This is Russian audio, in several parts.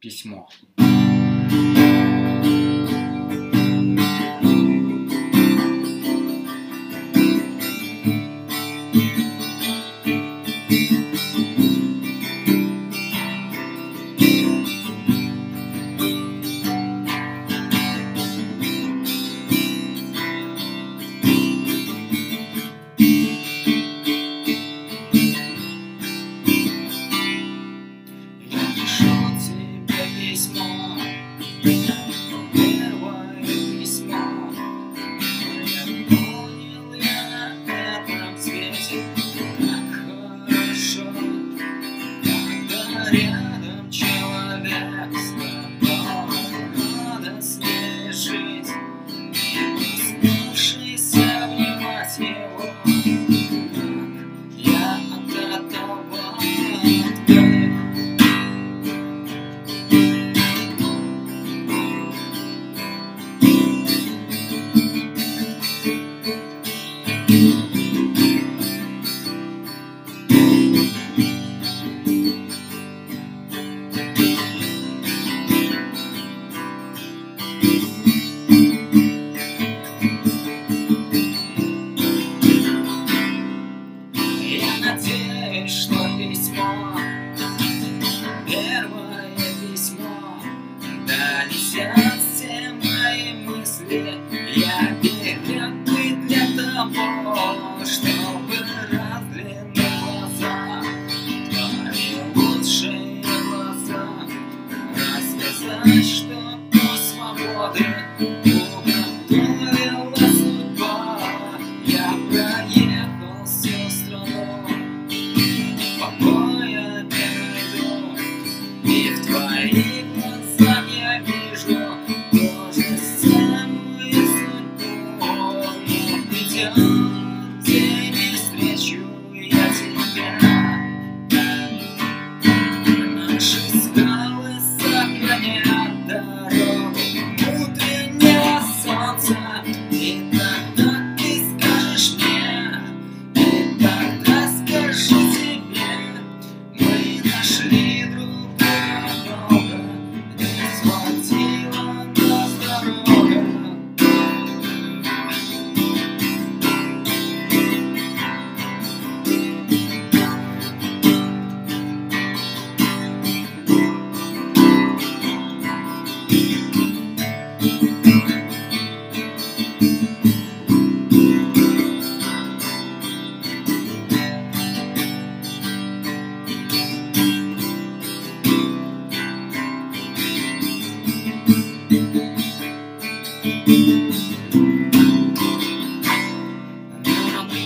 письмо. Все мои мысли.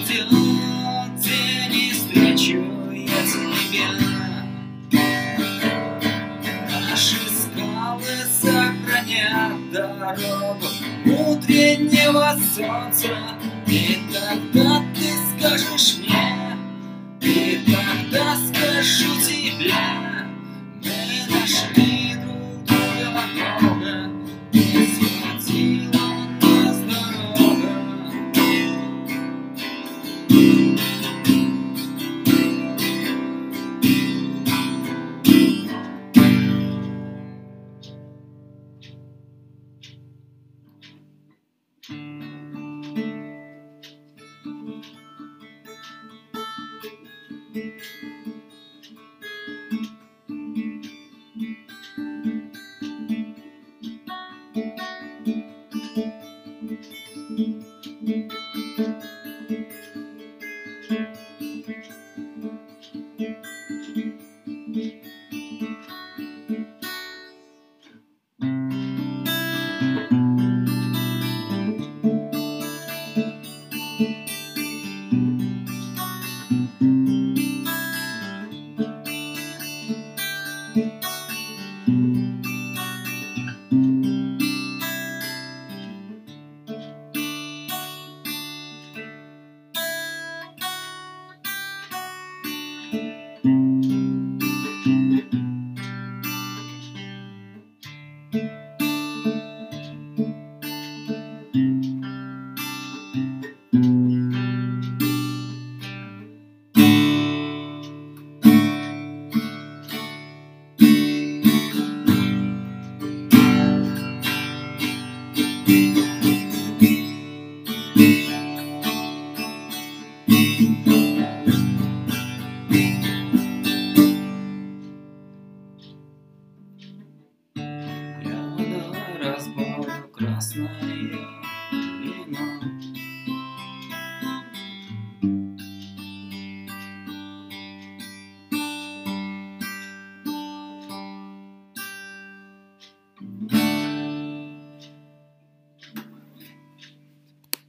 Тянуть, не встречу я тебя. дорогу утреннего солнца. И тогда ты скажешь мне, и тогда скажу тебе.